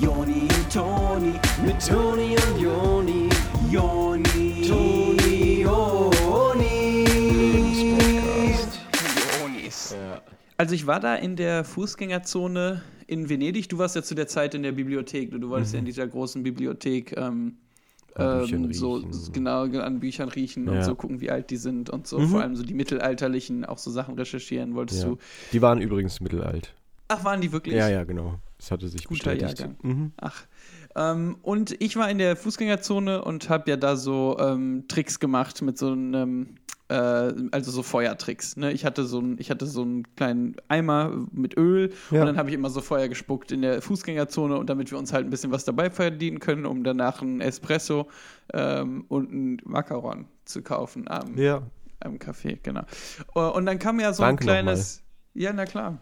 Joni und Toni, mit Toni und Joni, Joni, Toni, Joni. Jonis. Also ich war da in der Fußgängerzone in Venedig. Du warst ja zu der Zeit in der Bibliothek. Du wolltest ja in dieser großen Bibliothek ähm, ähm, so genau an Büchern riechen und Ja. so gucken, wie alt die sind und so. Vor allem so die mittelalterlichen, auch so Sachen recherchieren. Wolltest Ja. du? Die waren übrigens mittelalt. Ach, waren die wirklich? Ja, ja, genau. Das hatte sich Guter bestätigt. Jahrgang. Mhm. Ach. Ähm, und ich war in der Fußgängerzone und habe ja da so ähm, Tricks gemacht mit so einem, äh, also so Feuertricks. Ne? Ich hatte so ein, ich hatte so einen kleinen Eimer mit Öl Ja. und dann habe ich immer so Feuer gespuckt in der Fußgängerzone und damit wir uns halt ein bisschen was dabei verdienen können, um danach ein Espresso ähm, und ein Macaron zu kaufen am, Ja. am Café, genau. Äh, Und dann kam ja so Danke ein kleines. Ja, na klar.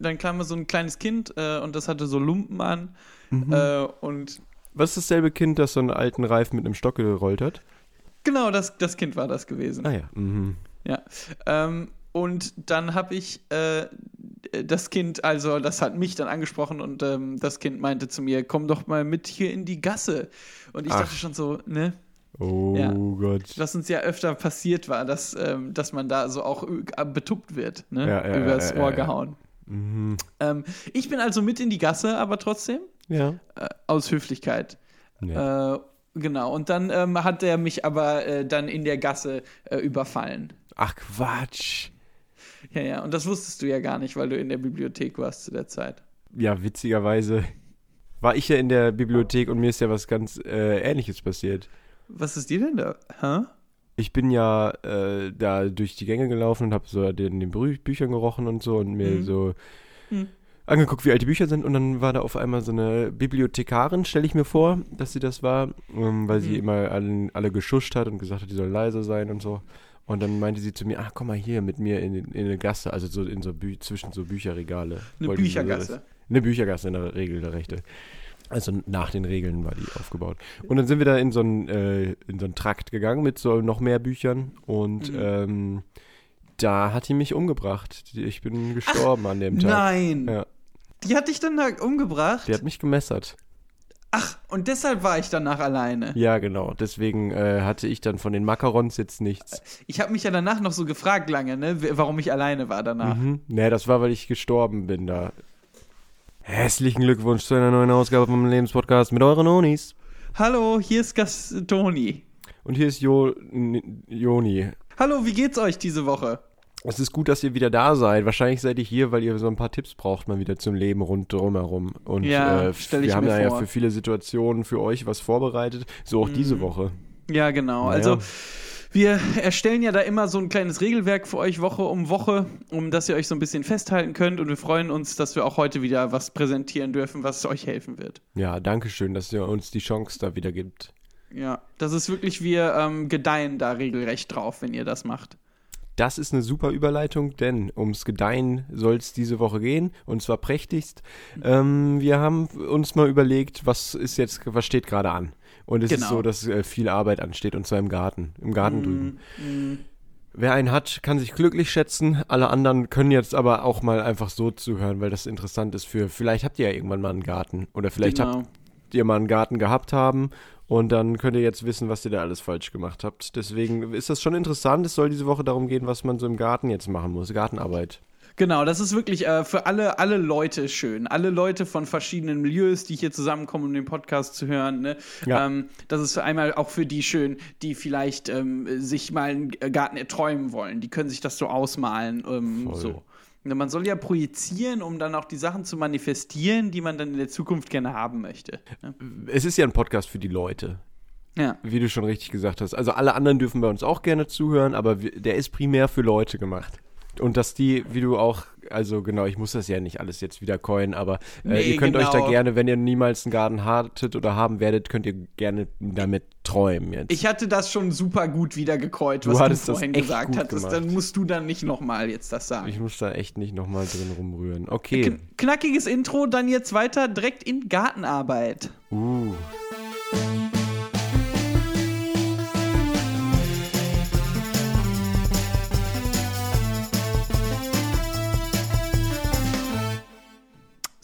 Dann kam so ein kleines Kind äh, und das hatte so Lumpen an. Mhm. Äh, und Was ist dasselbe Kind, das so einen alten Reifen mit einem Stock gerollt hat? genau, das, das Kind war das gewesen. Ah ja. Mhm. Ja. Ähm, und dann habe ich äh, das Kind, also das hat mich dann angesprochen und ähm, das Kind meinte zu mir, komm doch mal mit hier in die Gasse. Und ich Ach. dachte schon so, ne, Oh Ja. Gott. was uns ja öfter passiert war, dass, ähm, dass man da so auch ü- betuppt wird, ne? Ja, ja, übers Ohr gehauen. Mhm. Ähm, ich bin also mit in die Gasse, aber trotzdem Ja. äh, aus Höflichkeit. Nett. Äh, genau, und dann ähm, hat er mich aber äh, dann in der Gasse äh, überfallen. Ach Quatsch. Ja, ja, und das wusstest du ja gar nicht, weil du in der Bibliothek warst zu der Zeit. Ja, witzigerweise war ich ja in der Bibliothek und mir ist ja was ganz äh, Ähnliches passiert. Was ist dir denn da? Hä? Ich bin ja äh, da durch die Gänge gelaufen und habe so den, den Brü Büchern gerochen und so und mir Mhm. so Mhm. angeguckt, wie alt die Bücher sind. Und dann war da auf einmal so eine Bibliothekarin, stelle ich mir vor, dass sie das war, ähm, weil sie Mhm. immer allen, alle geschuscht hat und gesagt hat, die soll leise sein und so. Und dann meinte sie zu mir, ach, komm mal hier mit mir in, in eine Gasse, also so in so Bü zwischen so Bücherregale. Eine Wollte sie so Büchergasse. eine Büchergasse in der Regel, der Rechte. Also nach den Regeln war die aufgebaut. Und dann sind wir da in so einen, äh, in so einen Trakt gegangen mit so noch mehr Büchern und Mhm. ähm, da hat die mich umgebracht. Ich bin gestorben an dem Tag. Nein! Ja, Die hat dich dann da umgebracht? die hat mich gemessert. Ach, und deshalb war ich danach alleine. Ja, genau. Deswegen äh, hatte ich dann von den Macarons jetzt nichts. Ich habe mich ja danach noch so gefragt lange, ne, warum ich alleine war danach. Mhm. Nee, das war, weil ich gestorben bin da. Hässlichen Glückwunsch zu einer neuen Ausgabe vom Lebenspodcast mit euren Onis. Hallo, hier ist Gast Toni. Und hier ist jo N- Joni. Hallo, wie geht's euch diese Woche? Es ist gut, dass ihr wieder da seid. Wahrscheinlich seid ihr hier, weil ihr so ein paar Tipps braucht mal wieder zum Leben rund drumherum. Und Ja, äh, wir ich haben da ja für viele Situationen für euch was vorbereitet. So auch diese Mhm. Woche. Ja, genau. Naja. Also wir erstellen ja da immer so ein kleines Regelwerk für euch Woche um Woche, um dass ihr euch so ein bisschen festhalten könnt. Und wir freuen uns, dass wir auch heute wieder was präsentieren dürfen, was euch helfen wird. Ja, danke schön, dass ihr uns die Chance da wieder gibt. Ja, das ist wirklich, wir ähm, gedeihen da regelrecht drauf, wenn ihr das macht. Das ist eine super Überleitung, denn ums Gedeihen soll es diese Woche gehen und zwar prächtigst. Ähm, wir haben uns mal überlegt, was ist jetzt, was steht gerade an? Und es ist Genau. so, dass äh, viel Arbeit ansteht und zwar im Garten, im Garten drüben. Mm, Wer einen hat, kann sich glücklich schätzen. Alle anderen können jetzt aber auch mal einfach so zuhören, weil das interessant ist für, vielleicht habt ihr ja irgendwann mal einen Garten oder vielleicht genau. habt ihr mal einen Garten gehabt haben und dann könnt ihr jetzt wissen, was ihr da alles falsch gemacht habt. Deswegen ist das schon interessant. Es soll diese Woche darum gehen, was man so im Garten jetzt machen muss. Gartenarbeit. Genau, das ist wirklich äh, für alle, alle Leute schön. Alle Leute von verschiedenen Milieus, die hier zusammenkommen, um den Podcast zu hören. Ne? Ja. Ähm, das ist für einmal auch für die schön, die vielleicht ähm, sich mal einen Garten erträumen wollen. Die können sich das so ausmalen. Ähm, so. Ne, Man soll ja projizieren, um dann auch die Sachen zu manifestieren, die man dann in der Zukunft gerne haben möchte. Ne? Es ist ja ein Podcast für die Leute, Ja. wie du schon richtig gesagt hast. Also alle anderen dürfen bei uns auch gerne zuhören, aber der ist primär für Leute gemacht. Und dass die, wie du auch, also genau, ich muss das ja nicht alles jetzt wieder coinen, aber äh, Nee, ihr könnt euch da genau. gerne, wenn ihr niemals einen Garten hattet oder haben werdet, könnt ihr gerne damit träumen jetzt. Ich hatte das schon super gut wieder gekäut, Du was du das vorhin gesagt hattest. gemacht. Dann musst du dann nicht nochmal jetzt das sagen. Ich muss da echt nicht nochmal drin rumrühren. Okay. Kn knackiges Intro, dann jetzt weiter direkt in Gartenarbeit. Uh.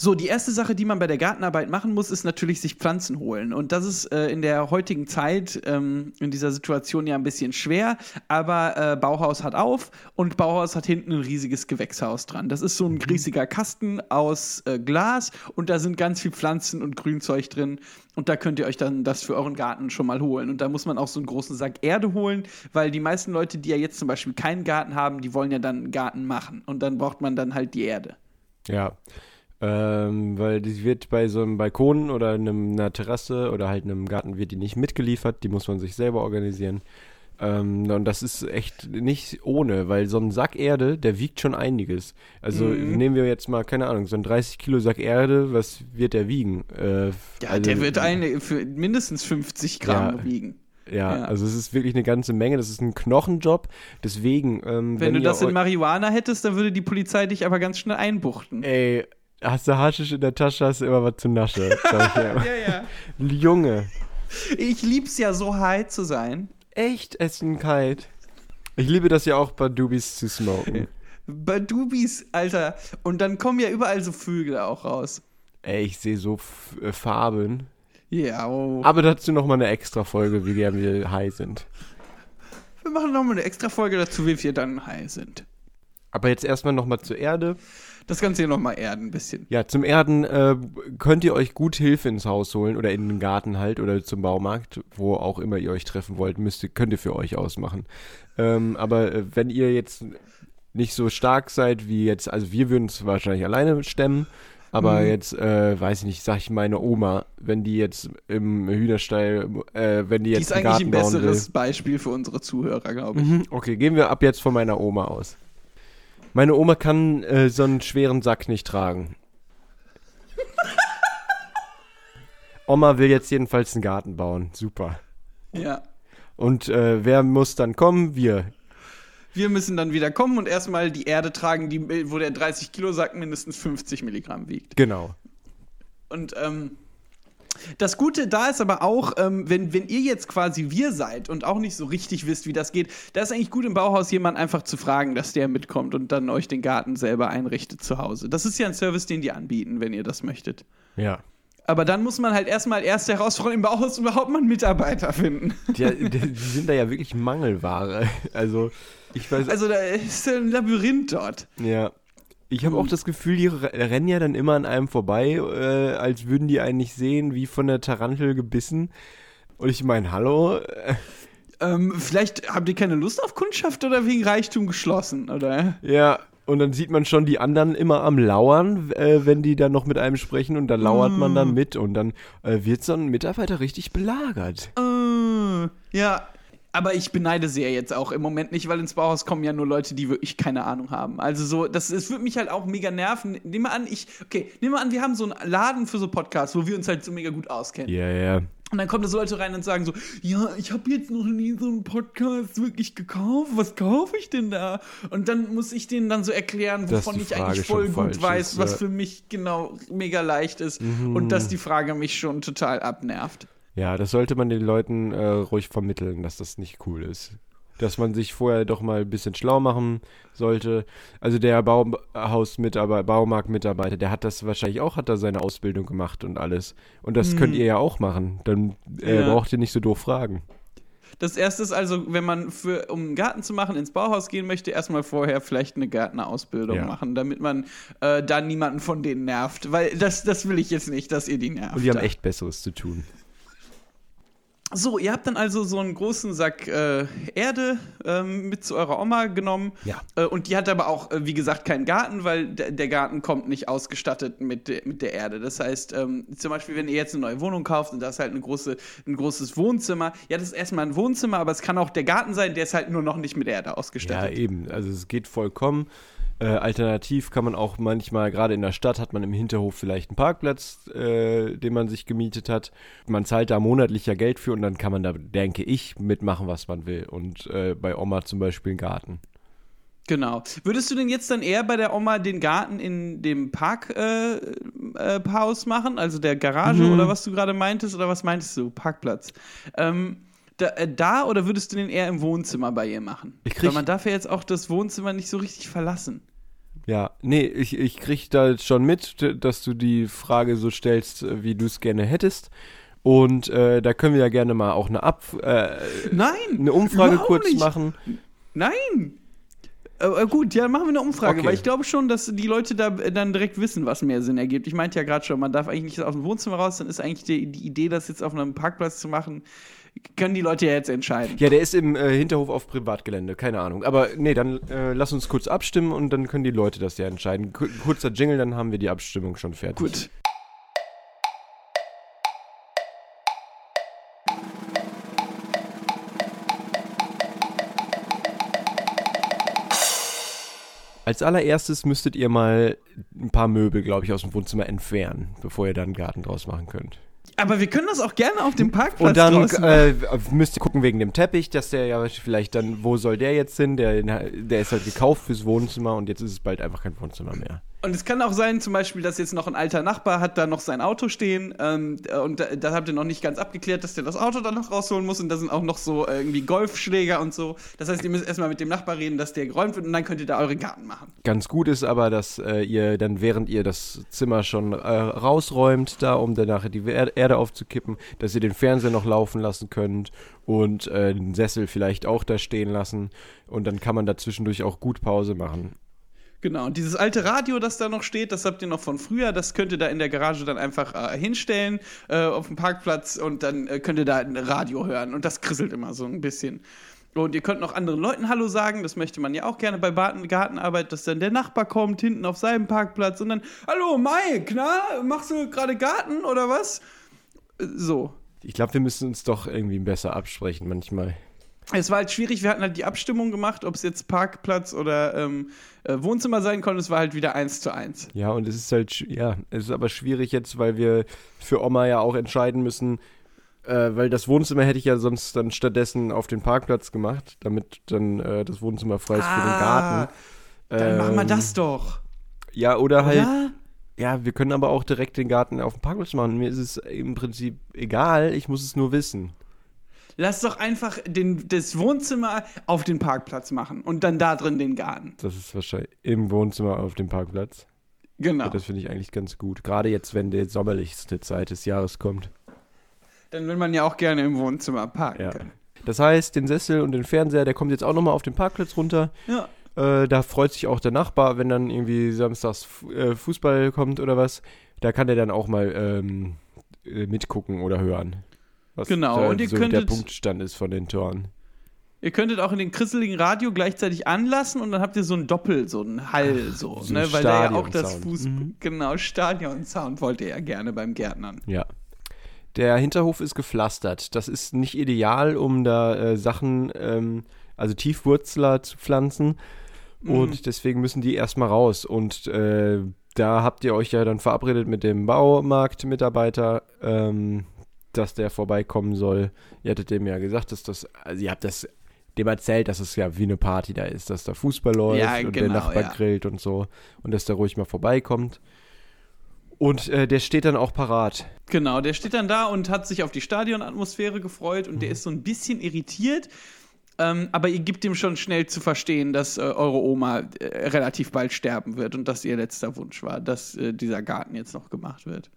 So, die erste Sache, die man bei der Gartenarbeit machen muss, ist natürlich sich Pflanzen holen. Und das ist äh, in der heutigen Zeit, ähm, in dieser Situation ja ein bisschen schwer. Aber äh, Bauhaus hat auf und Bauhaus hat hinten ein riesiges Gewächshaus dran. Das ist so ein riesiger Kasten aus äh, Glas und da sind ganz viel Pflanzen und Grünzeug drin. Und da könnt ihr euch dann das für euren Garten schon mal holen. Und da muss man auch so einen großen Sack Erde holen, weil die meisten Leute, die ja jetzt zum Beispiel keinen Garten haben, die wollen ja dann einen Garten machen. Und dann braucht man dann halt die Erde. Ja. Ähm, weil die wird bei so einem Balkon oder einem, einer Terrasse oder halt einem Garten wird die nicht mitgeliefert, die muss man sich selber organisieren. Ähm, und das ist echt nicht ohne, weil so ein Sack Erde, der wiegt schon einiges. Also Mhm. nehmen wir jetzt mal, keine Ahnung, so ein 30 Kilo Sack Erde, was wird der wiegen? Äh, Ja, also- der wird eine für mindestens 50 Gramm Ja. wiegen. Ja, Ja. also es ist wirklich eine ganze Menge. Das ist ein Knochenjob. Deswegen, ähm, Wenn, du ihr das in Marihuana hättest, dann würde die Polizei dich aber ganz schnell einbuchten. Ey, hast du Haschisch in der Tasche, hast du immer was zu Nasche. Immer. ja. Junge, Ich lieb's ja so high zu sein. echt essen kalt. Ich liebe das ja auch bei Dubis zu smoken. Bei Dubis, Alter. Und dann kommen ja überall so Vögel auch raus. Ey, ich sehe so F äh, Farben. Ja, oh. Aber dazu noch mal eine extra Folge, wie gern wir high sind. wir machen nochmal eine extra Folge dazu, wie wir dann high sind. Aber jetzt erstmal noch mal zur Erde. Das Ganze hier nochmal erden ein bisschen. Ja, zum Erden äh, könnt ihr euch gut Hilfe ins Haus holen oder in den Garten halt oder zum Baumarkt, wo auch immer ihr euch treffen wollt, müsst ihr, könnt ihr für euch ausmachen. Ähm, aber äh, wenn ihr jetzt nicht so stark seid wie jetzt, also wir würden es wahrscheinlich alleine stemmen, aber Mhm. jetzt, äh, weiß ich nicht, sag ich meine Oma, wenn die jetzt im Hühnerstall, äh, wenn die Die jetzt ist einen eigentlich ein Garten will. besseres Beispiel für unsere Zuhörer, glaube ich. Mhm, Okay, gehen wir ab jetzt von meiner Oma aus. Meine Oma kann äh, so einen schweren Sack nicht tragen. Oma will jetzt jedenfalls einen Garten bauen. Super. Ja. Und äh, wer muss dann kommen? Wir. Wir müssen dann wieder kommen und erstmal die Erde tragen, die, wo der 30 Kilo Sack mindestens 50 Milligramm wiegt. Genau. Und ähm, das Gute da ist aber auch, ähm, wenn, wenn ihr jetzt quasi wir seid und auch nicht so richtig wisst, wie das geht, da ist eigentlich gut im Bauhaus jemand einfach zu fragen, dass der mitkommt und dann euch den Garten selber einrichtet zu Hause. Das ist ja ein Service, den die anbieten, wenn ihr das möchtet. Ja. Aber dann muss man halt erstmal erst herausfinden, im Bauhaus überhaupt mal einen Mitarbeiter finden. Die, die, die sind da ja wirklich Mangelware. Also, ich weiß. Also da ist ein Labyrinth dort. ja. Ich habe auch das Gefühl, die re- rennen ja dann immer an einem vorbei, äh, als würden die einen nicht sehen, wie von der Tarantel gebissen. Und ich meine, hallo? Äh, Ähm, vielleicht habt ihr keine Lust auf Kundschaft oder wegen Reichtum geschlossen, oder? Ja, und dann sieht man schon die anderen immer am Lauern, äh, wenn die dann noch mit einem sprechen und da lauert man dann mit und dann äh, wird so ein Mitarbeiter richtig belagert. Äh, ja. Aber ich beneide sie ja jetzt auch im Moment nicht, weil ins Bauhaus kommen ja nur Leute, die wirklich keine Ahnung haben. Also so, das, es würde mich halt auch mega nerven. Nehmen wir an, ich, okay, nehmen wir an, wir haben so einen Laden für so Podcasts, wo wir uns halt so mega gut auskennen. Ja, ja. Und dann kommen da so Leute rein und sagen so, ja, ich habe jetzt noch nie so einen Podcast wirklich gekauft. Was kaufe ich denn da? Und dann muss ich denen dann so erklären, wovon ich eigentlich voll gut weiß, ist, was ja. für mich genau mega leicht ist. Und dass die Frage mich schon total abnervt. Ja, das sollte man den Leuten äh, ruhig vermitteln, dass das nicht cool ist. Dass man sich vorher doch mal ein bisschen schlau machen sollte. Also der Bauhausmitarbeiter, Baumarktmitarbeiter, der hat das wahrscheinlich auch, hat da seine Ausbildung gemacht und alles. Und das könnt ihr ja auch machen. Dann äh, Ja. braucht ihr nicht so doof fragen. Das erste ist also, wenn man für, um einen Garten zu machen, ins Bauhaus gehen möchte, erstmal vorher vielleicht eine Gärtnerausbildung Ja. machen, damit man äh, da niemanden von denen nervt. Weil das, das will ich jetzt nicht, dass ihr die nervt. Und die haben echt Besseres zu tun. So, ihr habt dann also so einen großen Sack äh, Erde ähm, mit zu eurer Oma genommen. Ja. Äh, und die hat aber auch, äh, wie gesagt, keinen Garten, weil der- Garten kommt nicht ausgestattet mit, de mit der Erde. Das heißt, ähm, zum Beispiel, wenn ihr jetzt eine neue Wohnung kauft und da ist halt eine große, ein großes Wohnzimmer, ja, das ist erstmal ein Wohnzimmer, aber es kann auch der Garten sein, der ist halt nur noch nicht mit Erde Ja, ausgestattet. eben. Also es geht vollkommen. Äh, alternativ kann man auch manchmal, gerade in der Stadt, hat man im Hinterhof vielleicht einen Parkplatz, äh, den man sich gemietet hat. Man zahlt da monatlich ja Geld für und dann kann man da, denke ich, mitmachen, was man will. Und äh, bei Oma zum Beispiel einen Garten. Genau. Würdest du denn jetzt dann eher bei der Oma den Garten in dem Parkhaus äh, äh, machen, also der Garage Mhm. oder was du gerade meintest oder was meintest du? Parkplatz. Ähm, da, äh, da oder würdest du den eher im Wohnzimmer bei ihr machen? Ich krieg- Weil man darf ja jetzt auch das Wohnzimmer nicht so richtig verlassen. Ja, Nee, ich, ich krieg da schon mit, dass du die Frage so stellst, äh, wie du es gerne hättest. Und äh, da können wir ja gerne mal auch eine, Ab äh, Nein! eine Umfrage kurz nicht. machen. Nein! Äh, äh, gut, ja, machen wir eine Umfrage, Okay. weil ich glaube schon, dass die Leute da äh, dann direkt wissen, was mehr Sinn ergibt. Ich meinte ja gerade schon, man darf eigentlich nicht aus dem Wohnzimmer raus, dann ist eigentlich die, die Idee, das jetzt auf einem Parkplatz zu machen, können die Leute ja jetzt entscheiden. Ja, der ist im äh, Hinterhof auf Privatgelände, keine Ahnung. Aber nee, dann äh, lass uns kurz abstimmen und dann können die Leute das ja entscheiden. Ku- Kurzer Jingle, dann haben wir die Abstimmung schon fertig. Gut. Als allererstes müsstet ihr mal ein paar Möbel, glaube ich, aus dem Wohnzimmer entfernen, bevor ihr dann einen Garten draus machen könnt. Aber wir können das auch gerne auf dem Parkplatz Und dann äh, müsst ihr gucken wegen dem Teppich, dass der ja vielleicht dann, wo soll der jetzt hin? Der, der ist halt gekauft fürs Wohnzimmer und jetzt ist es bald einfach kein Wohnzimmer mehr. Und es kann auch sein, zum Beispiel, dass jetzt noch ein alter Nachbar hat da noch sein Auto stehen ähm, äh, und da, da habt ihr noch nicht ganz abgeklärt, dass der das Auto dann noch rausholen muss und da sind auch noch so äh, irgendwie Golfschläger und so. Das heißt, ihr müsst erstmal mit dem Nachbar reden, dass der geräumt wird und dann könnt ihr da euren Garten machen. Ganz gut ist aber, dass äh, ihr dann, während ihr das Zimmer schon äh, rausräumt, da um dann nachher die Er- Erde aufzukippen, dass ihr den Fernseher noch laufen lassen könnt und äh, den Sessel vielleicht auch da stehen lassen. Und dann kann man da zwischendurch auch gut Pause machen. Genau, und dieses alte Radio, das da noch steht, das habt ihr noch von früher, das könnt ihr da in der Garage dann einfach äh, hinstellen äh, auf dem Parkplatz und dann äh, könnt ihr da ein Radio hören und das krisselt immer so ein bisschen. Und ihr könnt noch anderen Leuten Hallo sagen, das möchte man ja auch gerne bei Gartenarbeit, dass dann der Nachbar kommt hinten auf seinem Parkplatz und dann, Hallo Mike, na, machst du gerade Garten oder was? Äh, So. Ich glaube, wir müssen uns doch irgendwie besser absprechen manchmal. Es war halt schwierig, wir hatten halt die Abstimmung gemacht, ob es jetzt Parkplatz oder ähm, äh, Wohnzimmer sein konnte, es war halt wieder eins zu eins. Ja, und es ist halt, ja, es ist aber schwierig jetzt, weil wir für Oma ja auch entscheiden müssen, äh, weil das Wohnzimmer hätte ich ja sonst dann stattdessen auf den Parkplatz gemacht, damit dann äh, das Wohnzimmer frei ist für den Garten. Ah, Dann machen wir Ähm, das doch. Ja, oder halt, Oder? ja, wir können aber auch direkt den Garten auf dem Parkplatz machen. Mir ist es im Prinzip egal, ich muss es nur wissen. Lass doch einfach den, das Wohnzimmer auf den Parkplatz machen und dann da drin den Garten. Das ist wahrscheinlich im Wohnzimmer auf dem Parkplatz. Genau. Ja, das finde ich eigentlich ganz gut. Gerade jetzt, wenn die sommerlichste Zeit des Jahres kommt. Dann will man ja auch gerne im Wohnzimmer parken Ja. Das heißt, den Sessel und den Fernseher, der kommt jetzt auch nochmal auf den Parkplatz runter. Ja. Äh, da freut sich auch der Nachbar, wenn dann irgendwie samstags äh, Fußball kommt oder was. Da kann der dann auch mal ähm, äh, mitgucken oder hören. Was Genau, und ihr so der könntet- Punktstand ist von den Toren. Ihr könntet auch in den krisseligen Radio gleichzeitig anlassen und dann habt ihr so ein Doppel, so einen Hall, so, so ne? ein Weil da ja auch das. Fuß. Mhm. Genau, Stadion-Sound wollt ihr ja gerne beim Gärtnern. Ja. Der Hinterhof ist gepflastert. Das ist nicht ideal, um da äh, Sachen, ähm, also Tiefwurzler zu pflanzen. Mhm. Und deswegen müssen die erstmal raus. Und äh, da habt ihr euch ja dann verabredet mit dem Baumarktmitarbeiter, ähm, dass der vorbeikommen soll. Ihr hattet dem ja gesagt, dass das, also ihr habt das dem erzählt, dass es ja wie eine Party da ist, dass da Fußball läuft Ja, und der genau, Nachbar ja. grillt und so. Und dass der ruhig mal vorbeikommt. Und äh, der steht dann auch parat. Genau, der steht dann da und hat sich auf die Stadionatmosphäre gefreut und der ist so ein bisschen irritiert. Ähm, aber ihr gebt ihm schon schnell zu verstehen, dass äh, eure Oma äh, relativ bald sterben wird und dass ihr letzter Wunsch war, dass äh, dieser Garten jetzt noch gemacht wird.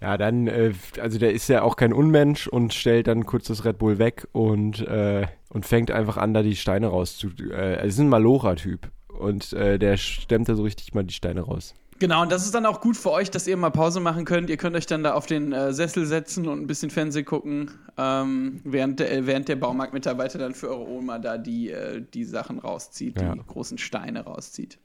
Ja, dann, äh, also der ist ja auch kein Unmensch und stellt dann kurz das Red Bull weg und, äh, und fängt einfach an, da die Steine rauszu. Äh, es ist ein Malocher-Typ und äh, der stemmt da so richtig mal die Steine raus. Genau, und das ist dann auch gut für euch, dass ihr mal Pause machen könnt. Ihr könnt euch dann da auf den äh, Sessel setzen und ein bisschen Fernsehen gucken, ähm, während, der, während der Baumarktmitarbeiter dann für eure Oma da die, äh, die Sachen rauszieht, Ja. die großen Steine rauszieht.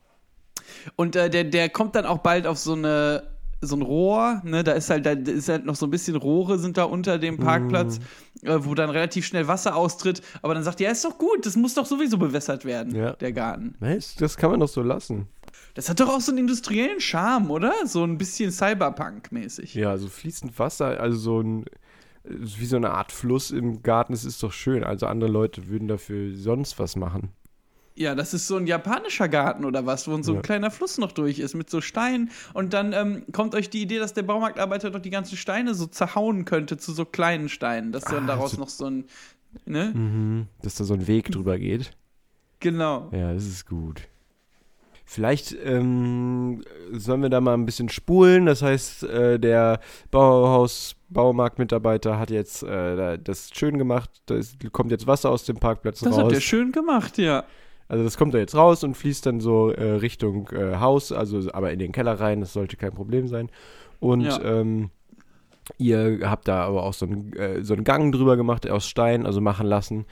Und äh, der, der kommt dann auch bald auf so eine so ein Rohr, ne, da ist halt, da ist halt noch so ein bisschen Rohre sind da unter dem Parkplatz, äh, wo dann relativ schnell Wasser austritt. Aber dann sagt ihr, ja, ist doch gut, das muss doch sowieso bewässert werden, Ja. der Garten. Was? Das kann man doch so lassen. Das hat doch auch so einen industriellen Charme, oder? So ein bisschen Cyberpunk-mäßig. Ja, so fließend Wasser, also so ein, wie so eine Art Fluss im Garten, das ist doch schön. Also andere Leute würden dafür sonst was machen. Ja, das ist so ein japanischer Garten oder was, wo so ein Ja. kleiner Fluss noch durch ist mit so Steinen. Und dann ähm, kommt euch die Idee, dass der Baumarktarbeiter doch die ganzen Steine so zerhauen könnte zu so kleinen Steinen, dass dann Ah, daraus so- noch so ein. Ne? Mhm. Dass da so ein Weg drüber geht. Genau. Ja, das ist gut. Vielleicht ähm, sollen wir da mal ein bisschen spulen. Das heißt, äh, der Bauhaus Baumarktmitarbeiter hat jetzt äh, da- das schön gemacht. Da kommt jetzt Wasser aus dem Parkplatz Das raus. hat der schön gemacht, ja. Also das kommt da jetzt raus und fließt dann so äh, Richtung äh, Haus, also aber in den Keller rein, das sollte kein Problem sein. Und Ja. ähm, ihr habt da aber auch so einen, äh, so einen Gang drüber gemacht aus Stein, also machen lassen.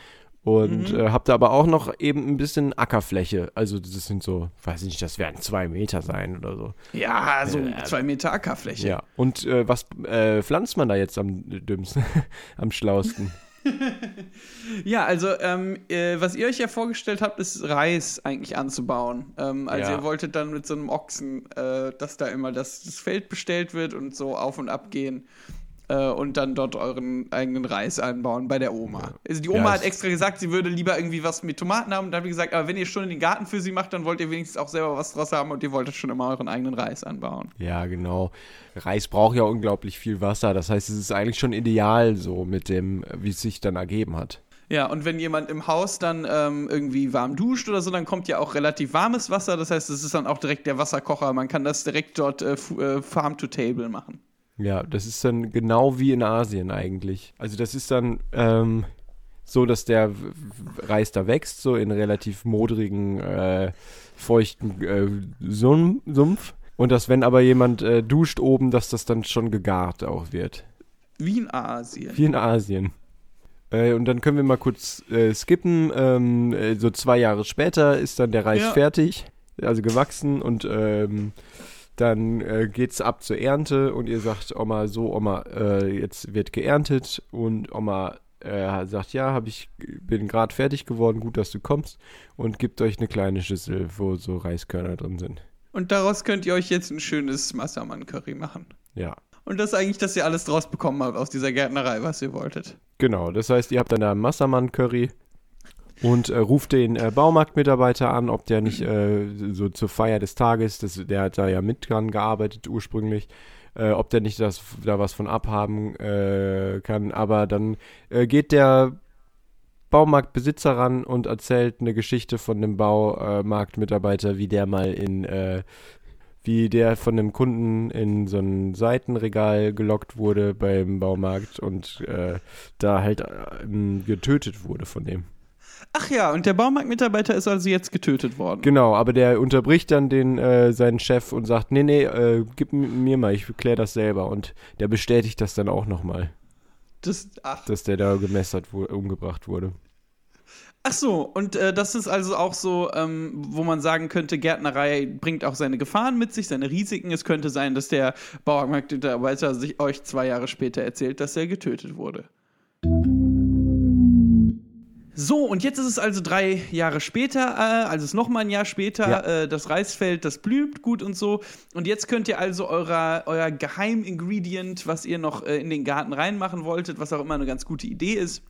Und Mhm. äh, habt da aber auch noch eben ein bisschen Ackerfläche. Also das sind so, weiß ich nicht, das werden zwei Meter sein oder so. Ja, so Ja. zwei Meter Ackerfläche. Ja. Und äh, was äh, pflanzt man da jetzt am dümmsten, am schlausten? Ja, also ähm, äh, was ihr euch ja vorgestellt habt, ist Reis eigentlich anzubauen. Ähm, also Ja. ihr wolltet dann mit so einem Ochsen, äh, dass da immer das, das Feld bestellt wird und so auf und ab gehen äh, und dann dort euren eigenen Reis anbauen bei der Oma. Also die Oma Ja, hat extra gesagt, sie würde lieber irgendwie was mit Tomaten haben und dann hat sie gesagt, aber wenn ihr schon den Garten für sie macht, dann wollt ihr wenigstens auch selber was draus haben und ihr wolltet schon immer euren eigenen Reis anbauen. Ja, genau. Reis braucht ja unglaublich viel Wasser. Das heißt, es ist eigentlich schon ideal so mit dem, wie es sich dann ergeben hat. Ja, und wenn jemand im Haus dann ähm, irgendwie warm duscht oder so, dann kommt ja auch relativ warmes Wasser. Das heißt, es ist dann auch direkt der Wasserkocher. Man kann das direkt dort äh, äh, Farm to Table machen. Ja, das ist dann genau wie in Asien eigentlich. Also das ist dann ähm, so, dass der Reis da wächst, so in relativ modrigen, äh, feuchten äh, Sum- Sumpf. Und dass, wenn aber jemand äh, duscht oben, dass das dann schon gegart auch wird. Wie in Asien. Wie in Asien. Äh, und dann können wir mal kurz äh, skippen. Ähm, äh, so zwei Jahre später ist dann der Reis Ja. fertig, also gewachsen und ähm, dann äh, geht's ab zur Ernte und ihr sagt Oma so, Oma, äh, jetzt wird geerntet und Oma äh, sagt ja, hab ich bin gerade fertig geworden, gut, dass du kommst und gibt euch eine kleine Schüssel, wo so Reiskörner drin sind. Und daraus könnt ihr euch jetzt ein schönes Massaman-Curry machen. Ja. Und das ist eigentlich, dass ihr alles draus bekommen habt aus dieser Gärtnerei, was ihr wolltet. Genau, das heißt, ihr habt dann da Massamann-Curry und äh, ruft den äh, Baumarktmitarbeiter an, ob der nicht äh, so zur Feier des Tages, das, der hat da ja mit dran gearbeitet ursprünglich, äh, ob der nicht das, da was von abhaben äh, kann. Aber dann äh, geht der Baumarktbesitzer ran und erzählt eine Geschichte von dem Baumarktmitarbeiter, wie der mal in äh, wie der von einem Kunden in so ein Seitenregal gelockt wurde beim Baumarkt und äh, da halt ähm, getötet wurde von dem. Ach ja, und der Baumarktmitarbeiter ist also jetzt getötet worden. Genau, aber der unterbricht dann den äh, seinen Chef und sagt, nee, nee, äh, gib mir mal, ich klär das selber. Und der bestätigt das dann auch nochmal, Das, ach, dass der da gemessert wurde, umgebracht wurde. Ach so, und äh, das ist also auch so, ähm, wo man sagen könnte, Gärtnerei bringt auch seine Gefahren mit sich, seine Risiken. Es könnte sein, dass der Baumarktmitarbeiter sich euch zwei Jahre später erzählt, dass er getötet wurde. So, und jetzt ist es also drei Jahre später, äh, also es ist noch mal ein Jahr später, Ja. äh, das Reisfeld, das blüht gut und so. Und jetzt könnt ihr also eurer, euer Geheimingredient, was ihr noch äh, in den Garten reinmachen wolltet, was auch immer eine ganz gute Idee ist,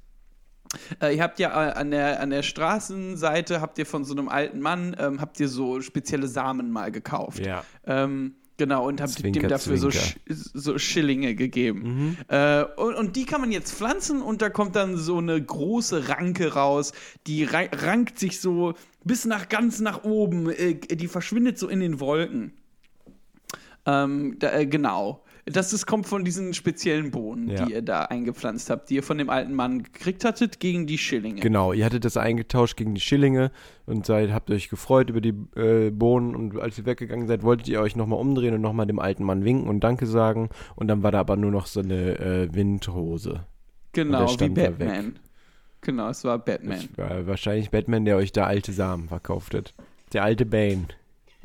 äh, ihr habt ja äh, an der, an der Straßenseite, habt ihr von so einem alten Mann, ähm, habt ihr so spezielle Samen mal gekauft. Ja. Ähm, genau, und habt Zwinker, dem dafür so, so Schillinge gegeben. Mhm. Äh, und, und die kann man jetzt pflanzen und da kommt dann so eine große Ranke raus, die ra rankt sich so bis nach ganz nach oben, äh, die verschwindet so in den Wolken. Ähm, da, äh, genau. Das ist, kommt von diesen speziellen Bohnen, Ja. die ihr da eingepflanzt habt, die ihr von dem alten Mann gekriegt hattet, gegen die Schillinge. Genau, ihr hattet das eingetauscht gegen die Schillinge und seid, habt euch gefreut über die äh, Bohnen und als ihr weggegangen seid, wolltet ihr euch nochmal umdrehen und nochmal dem alten Mann winken und Danke sagen und dann war da aber nur noch so eine äh, Windhose. Genau, wie. Batman. Genau, es war Batman. Das war wahrscheinlich Batman, der euch da alte Samen verkauft hat. Der alte Bane.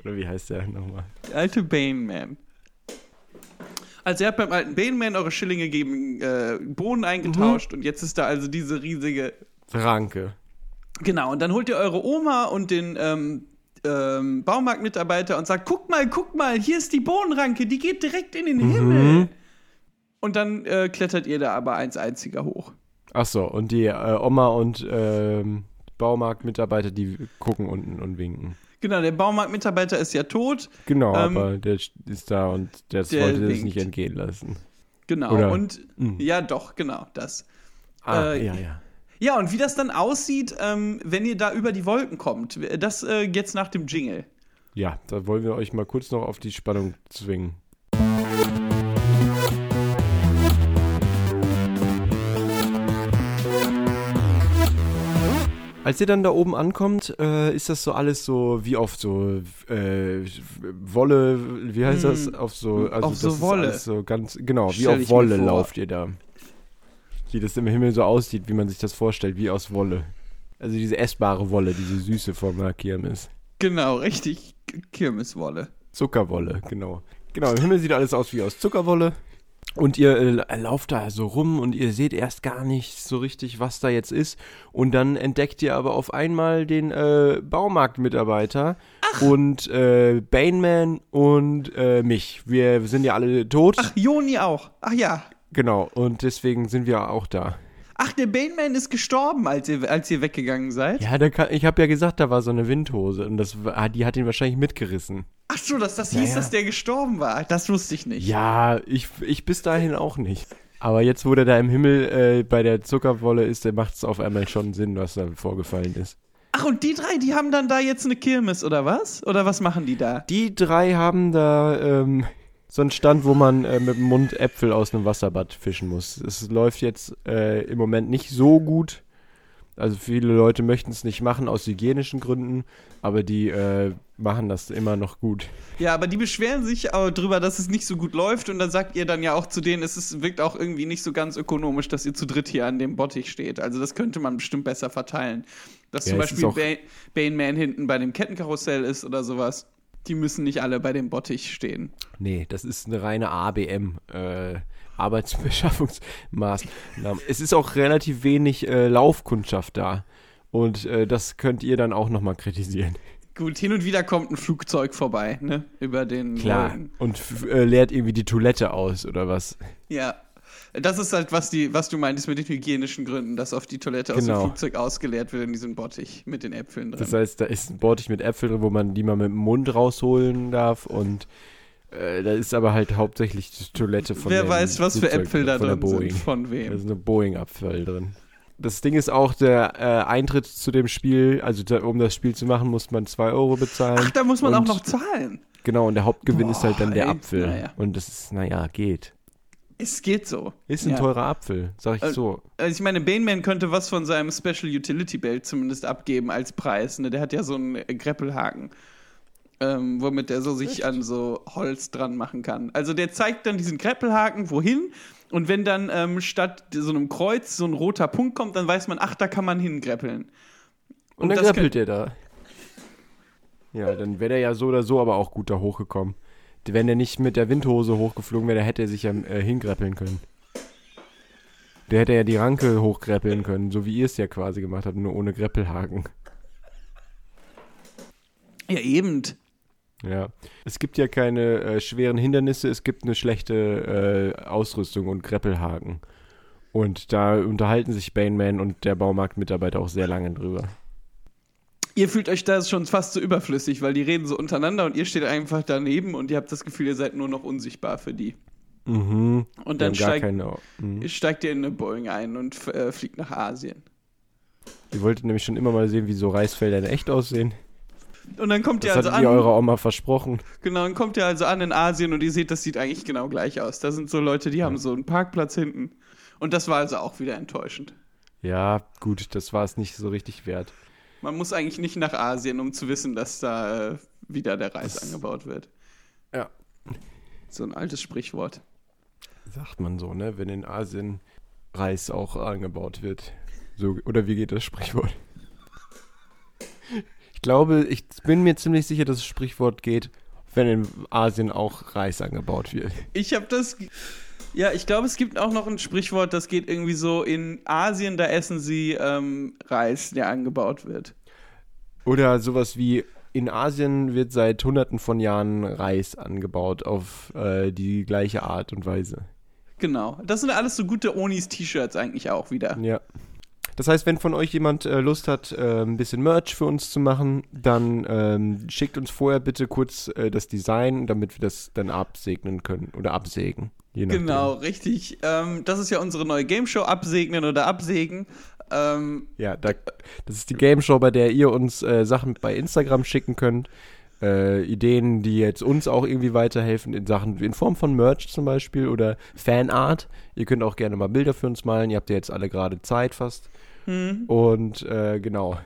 Oder wie heißt der nochmal? Der alte Bane-Man. Also ihr habt beim alten Bane-Man eure Schillinge gegen äh, Bohnen eingetauscht Mhm. und jetzt ist da also diese riesige Ranke. Genau, und dann holt ihr eure Oma und den ähm, ähm, Baumarktmitarbeiter und sagt, guck mal, guck mal, hier ist die Bohnenranke, die geht direkt in den Mhm. Himmel. Und dann äh, klettert ihr da aber eins einziger hoch. Achso, und die äh, Oma und ähm, Baumarktmitarbeiter, die gucken unten und winken. Genau, der Baumarktmitarbeiter ist ja tot. Genau, Ähm, aber der ist da und der, der wollte das winkt. nicht entgehen lassen. Genau, Oder- und Mhm. ja, doch, genau, das. Ah, Äh, ja, ja. Ja, und wie das dann aussieht, ähm, wenn ihr da über die Wolken kommt, das äh, jetzt nach dem Jingle. Ja, da wollen wir euch mal kurz noch auf die Spannung zwingen. Als ihr dann da oben ankommt, äh, ist das so alles so wie auf so äh, Wolle, wie heißt das? Hm, Auf so, also auf so Wolle. so ganz, genau, wie Stell auf Wolle lauft ihr da. Wie das im Himmel so aussieht, wie man sich das vorstellt, wie aus Wolle. Also diese essbare Wolle, diese Süße vom Kirmes. Genau, richtig Kirmeswolle. Zuckerwolle, genau. Genau, im Himmel sieht alles aus wie aus Zuckerwolle. Und ihr äh, lauft da so rum und ihr seht erst gar nicht so richtig, was da jetzt ist. Und dann entdeckt ihr aber auf einmal den äh, Baumarktmitarbeiter und äh, Baneman und äh, mich. Wir sind ja alle tot. Ach, Joni auch. Ach ja. Genau, und deswegen sind wir auch da. Ach, der Baneman ist gestorben, als ihr, als ihr weggegangen seid. Ja, da kann, ich habe ja gesagt, da war so eine Windhose und das war, die hat ihn wahrscheinlich mitgerissen. Ach so, dass das hieß, dass der gestorben war. Das wusste ich nicht. Ja, ich, ich bis dahin auch nicht. Aber jetzt, wo der da im Himmel äh, bei der Zuckerwolle ist, macht es auf einmal schon Sinn, was da vorgefallen ist. Ach, und die drei, die haben dann da jetzt eine Kirmes, oder was? Oder was machen die da? Die drei haben da ähm, so einen Stand, wo man äh, mit dem Mund Äpfel aus einem Wasserbad fischen muss. Es läuft jetzt äh, im Moment nicht so gut. Also viele Leute möchten es nicht machen aus hygienischen Gründen, aber die äh, machen das immer noch gut. Ja, aber die beschweren sich auch drüber, dass es nicht so gut läuft und dann sagt ihr dann ja auch zu denen, es ist, wirkt auch irgendwie nicht so ganz ökonomisch, dass ihr zu dritt hier an dem Bottich steht. Also das könnte man bestimmt besser verteilen. Dass Ja, zum Beispiel Bane Man hinten bei dem Kettenkarussell ist oder sowas. Die müssen nicht alle bei dem Bottich stehen. Nee, das ist eine reine ABM, äh, Arbeitsbeschaffungsmaßnahme. es ist auch relativ wenig äh, Laufkundschaft da. Und äh, das könnt ihr dann auch nochmal kritisieren. Gut, hin und wieder kommt ein Flugzeug vorbei, ne? Über den Klar. Wolken. Und äh, leert irgendwie die Toilette aus oder was. Ja. Das ist halt, was, die, was du meintest mit den hygienischen Gründen, dass auf die Toilette aus Genau. dem Flugzeug ausgeleert wird in diesem Bottich mit den Äpfeln drin. Das heißt, da ist ein Bottich mit Äpfeln drin, wo man die mal mit dem Mund rausholen darf. Und äh, da ist aber halt hauptsächlich die Toilette von Wer weiß, was für Flugzeug, Äpfel da von drin sind, Boeing. von Da wem. ist eine Boeing-Abfall drin. Das Ding ist auch, der äh, Eintritt zu dem Spiel, also da, um das Spiel zu machen, muss man 2 Euro bezahlen. Ach, da muss man auch noch zahlen. Genau, und der Hauptgewinn ist halt dann Boah, der ey, Apfel. naja. Und das ist, naja, geht. Es geht so. Ist ein Ja. teurer Apfel, sag ich Äh, so. Also ich meine, Baneman könnte was von seinem Special Utility Belt zumindest abgeben als Preis. Ne? Der hat ja so einen äh, Greppelhaken, ähm, womit er so sich an so Holz dran machen kann. Also der zeigt dann diesen Greppelhaken wohin und wenn dann ähm, statt so einem Kreuz so ein roter Punkt kommt, dann weiß man, ach, da kann man hingreppeln. Und, dann das grappelt der da. Ja, dann wäre der ja so oder so aber auch gut da hochgekommen. Wenn der nicht mit der Windhose hochgeflogen wäre, der hätte er sich ja äh, hingreppeln können. Der hätte ja die Ranke hochgreppeln können, so wie ihr es ja quasi gemacht habt, nur ohne Greppelhaken. Ja, eben. Ja. Es gibt ja keine äh, schweren Hindernisse, es gibt eine schlechte äh, Ausrüstung und Greppelhaken. Und da unterhalten sich Baneman und der Baumarktmitarbeiter auch sehr lange drüber. Ihr fühlt euch da schon fast so überflüssig, weil die reden so untereinander und ihr steht einfach daneben und ihr habt das Gefühl, ihr seid nur noch unsichtbar für die. Mhm. Und dann steigt, keine. Mhm. steigt ihr in eine Boeing ein und äh, fliegt nach Asien. Ihr wolltet nämlich schon immer mal sehen, wie so Reisfelder in echt aussehen. Und dann kommt ihr Das also ihr an. eurer Oma versprochen. Genau, dann kommt ihr also an in Asien und ihr seht, das sieht eigentlich genau gleich aus. Da sind so Leute, die haben so einen Parkplatz hinten. Und das war also auch wieder enttäuschend. Ja, gut, das war es nicht so richtig wert. Man muss eigentlich nicht nach Asien, um zu wissen, dass da äh, wieder der Reis Das- angebaut wird. Ja. So ein altes Sprichwort. Sagt man so, ne? Wenn in Asien Reis auch angebaut wird. So, oder wie geht das Sprichwort? Ich glaube, ich bin mir ziemlich sicher, dass das Sprichwort geht, wenn in Asien auch Reis angebaut wird. Ich habe das. Ja, ich glaube, es gibt auch noch ein Sprichwort, das geht irgendwie so: In Asien, da essen sie ähm, Reis, der angebaut wird. Oder sowas wie in Asien wird seit hunderten von Jahren Reis angebaut auf äh, die gleiche Art und Weise. Genau. Das sind alles so gute Onis-T-Shirts eigentlich auch wieder. Ja. Das heißt, wenn von euch jemand äh, Lust hat, äh, ein bisschen Merch für uns zu machen, dann ähm, schickt uns vorher bitte kurz äh, das Design, damit wir das dann absegnen können oder absägen. Genau, richtig. Ähm, das ist ja unsere neue Game Show, absegnen oder absägen. Ähm, Ja, da, das ist die Game Show, bei der ihr uns äh, Sachen bei Instagram schicken könnt. äh, Ideen, die jetzt uns auch irgendwie weiterhelfen in Sachen, in Form von Merch zum Beispiel oder Fanart. Ihr könnt auch gerne mal Bilder für uns malen. Ihr habt ja jetzt alle gerade Zeit fast. Hm. Und äh, genau,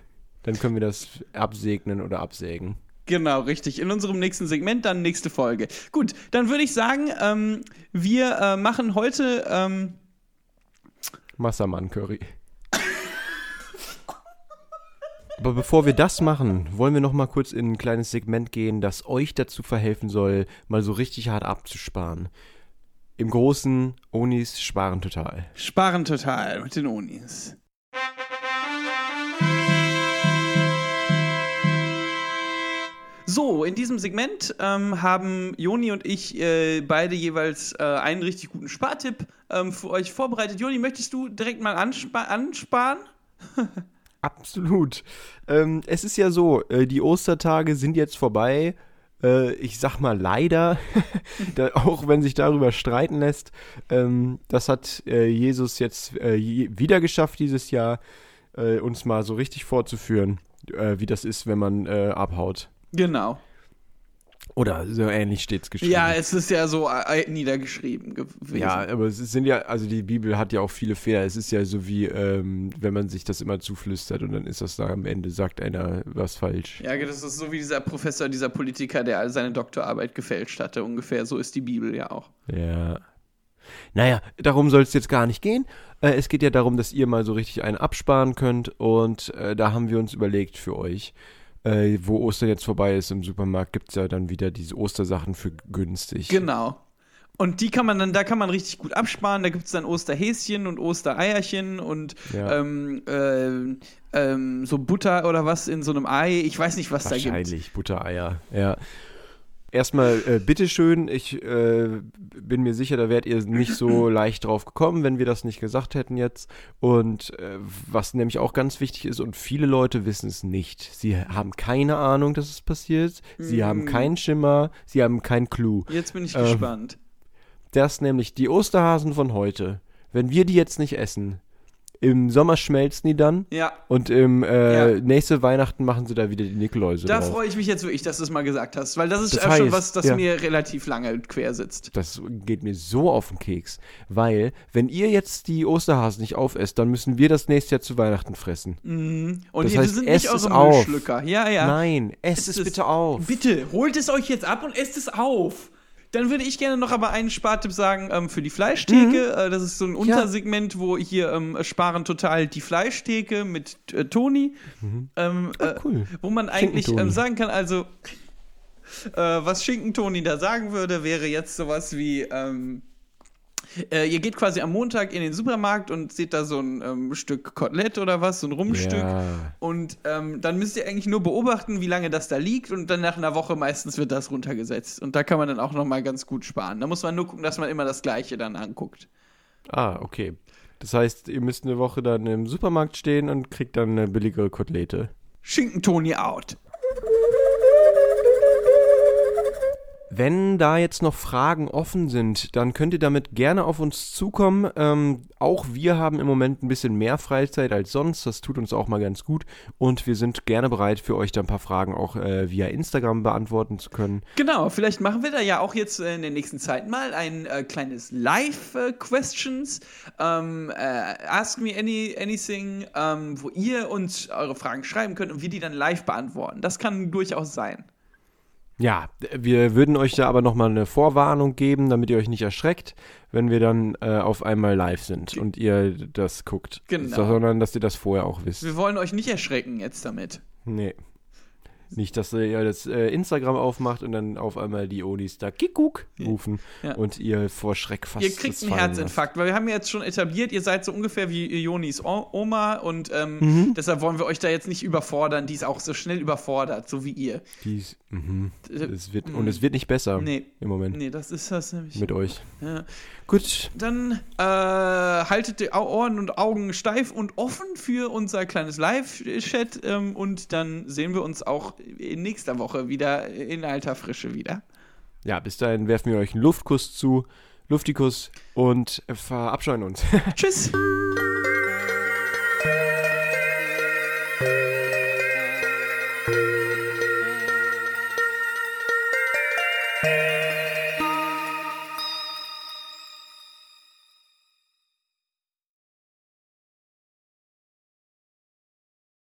dann können wir das absegnen oder absägen. Genau, richtig. In unserem nächsten Segment dann nächste Folge. Gut, dann würde ich sagen, ähm, wir äh, machen heute. Ähm, Massaman Curry. Aber bevor wir das machen, wollen wir noch mal kurz in ein kleines Segment gehen, das euch dazu verhelfen soll, mal so richtig hart abzusparen. Im Großen, Onis sparen total. Sparen total mit den Unis. So, in diesem Segment ähm, haben Joni und ich äh, beide jeweils äh, einen richtig guten Spartipp ähm, für euch vorbereitet. Joni, möchtest du direkt mal anspa ansparen? Absolut. Ähm, es ist ja so, äh, die Ostertage sind jetzt vorbei. Äh, ich sag mal leider, da, auch wenn sich darüber streiten lässt. Ähm, das hat äh, Jesus jetzt äh, je- wieder geschafft dieses Jahr, äh, uns mal so richtig vorzuführen, äh, wie das ist, wenn man äh, abhaut. Genau. Oder so ähnlich steht's geschrieben. Ja, es ist ja so äh, niedergeschrieben gewesen. Ja, aber es sind ja, also die Bibel hat ja auch viele Fehler. Es ist ja so wie, ähm, wenn man sich das immer zuflüstert und dann ist das da am Ende, sagt einer was falsch. Ja, das ist so wie dieser Professor, dieser Politiker, der seine Doktorarbeit gefälscht hatte. Ungefähr so ist die Bibel ja auch. Ja. Naja, darum soll es jetzt gar nicht gehen. Äh, es geht ja darum, dass ihr mal so richtig einen absparen könnt und äh, da haben wir uns überlegt für euch. Äh, wo Ostern jetzt vorbei ist im Supermarkt, gibt es ja dann wieder diese Ostersachen für günstig. Genau. Und die kann man dann, da kann man richtig gut absparen. Da gibt es dann Osterhäschen und Ostereierchen und Ja. ähm, äh, ähm, so Butter oder was in so einem Ei. Ich weiß nicht, was da gibt. Wahrscheinlich, Buttereier, ja. Erstmal, äh, bitteschön, ich äh, bin mir sicher, da wärt ihr nicht so leicht drauf gekommen, wenn wir das nicht gesagt hätten jetzt. Und äh, was nämlich auch ganz wichtig ist, und viele Leute wissen es nicht. Sie haben keine Ahnung, dass es passiert. Sie haben keinen Schimmer, sie haben keinen Clou. Jetzt bin ich Ähm, gespannt. Das nämlich die Osterhasen von heute. Wenn wir die jetzt nicht essen, im Sommer schmelzen die dann. Ja. Und im äh, Ja. nächste Weihnachten machen sie da wieder die Nikoläuse Da freue ich mich jetzt wirklich, dass du es mal gesagt hast, weil das ist Das äh, schon heißt, was, das ja. mir relativ lange quer sitzt. Das geht mir so auf den Keks. Weil, wenn ihr jetzt die Osterhasen nicht aufesst, dann müssen wir das nächste Jahr zu Weihnachten fressen. Mhm. Und Das ihr heißt, sind nicht eure auf. Müllschlücker. Ja, ja. Nein, esst Esst es es- bitte auf. Bitte, holt es euch jetzt ab und esst es auf. Dann würde ich gerne noch aber einen Spartipp sagen ähm, für die Fleischtheke. Äh, das ist so ein Untersegment, wo hier ähm, sparen total die Fleischtheke mit äh, Toni. Ähm, äh, cool. Wo man eigentlich ähm, sagen kann, also äh, was Schinken-Toni da sagen würde, wäre jetzt sowas wie ähm, äh, ihr geht quasi am Montag in den Supermarkt und seht da so ein ähm, Stück Kotelett oder was, so ein Rumpstück. Ja. Und ähm, dann müsst ihr eigentlich nur beobachten, wie lange das da liegt und dann nach einer Woche meistens wird das runtergesetzt. Und da kann man dann auch nochmal ganz gut sparen. Da muss man nur gucken, dass man immer das Gleiche dann anguckt. Ah, okay. Das heißt, ihr müsst eine Woche dann im Supermarkt stehen und kriegt dann eine billigere Kotelette. Schinken-Toni out. Wenn da jetzt noch Fragen offen sind, dann könnt ihr damit gerne auf uns zukommen. Ähm, auch wir haben im Moment ein bisschen mehr Freizeit als sonst. Das tut uns auch mal ganz gut. Und wir sind gerne bereit, für euch da ein paar Fragen auch äh, via Instagram beantworten zu können. Genau, vielleicht machen wir da ja auch jetzt äh, in der nächsten Zeit mal ein äh, kleines Live-Questions. Ähm, äh, ask me any, anything, ähm, wo ihr uns eure Fragen schreiben könnt und wir die dann live beantworten. Das kann durchaus sein. Ja, wir würden euch da aber nochmal eine Vorwarnung geben, damit ihr euch nicht erschreckt, wenn wir dann äh, auf einmal live sind und ihr das guckt. Genau. Sondern, dass ihr das vorher auch wisst. Wir wollen euch nicht erschrecken jetzt damit. Nee. Nicht, dass ihr das äh, Instagram aufmacht und dann auf einmal die Onis da Kikuk rufen Ja. und ihr vor Schreck fast Ihr kriegt einen Herzinfarkt, weil wir haben ja jetzt schon etabliert, ihr seid so ungefähr wie Jonis O- Oma und ähm, Mhm. deshalb wollen wir euch da jetzt nicht überfordern. Die ist auch so schnell überfordert, so wie ihr. Dies, mhm. Äh, es wird, und es wird nicht besser Nee. im Moment Nee, das ist das nämlich. mit euch. Ja. Gut, Dann äh, haltet die Ohren und Augen steif und offen für unser kleines Live-Chat ähm, und dann sehen wir uns auch in nächster Woche wieder in alter Frische wieder. ja, bis dahin werfen wir euch einen Luftkuss zu, Luftikus und verabscheuen uns. Tschüss!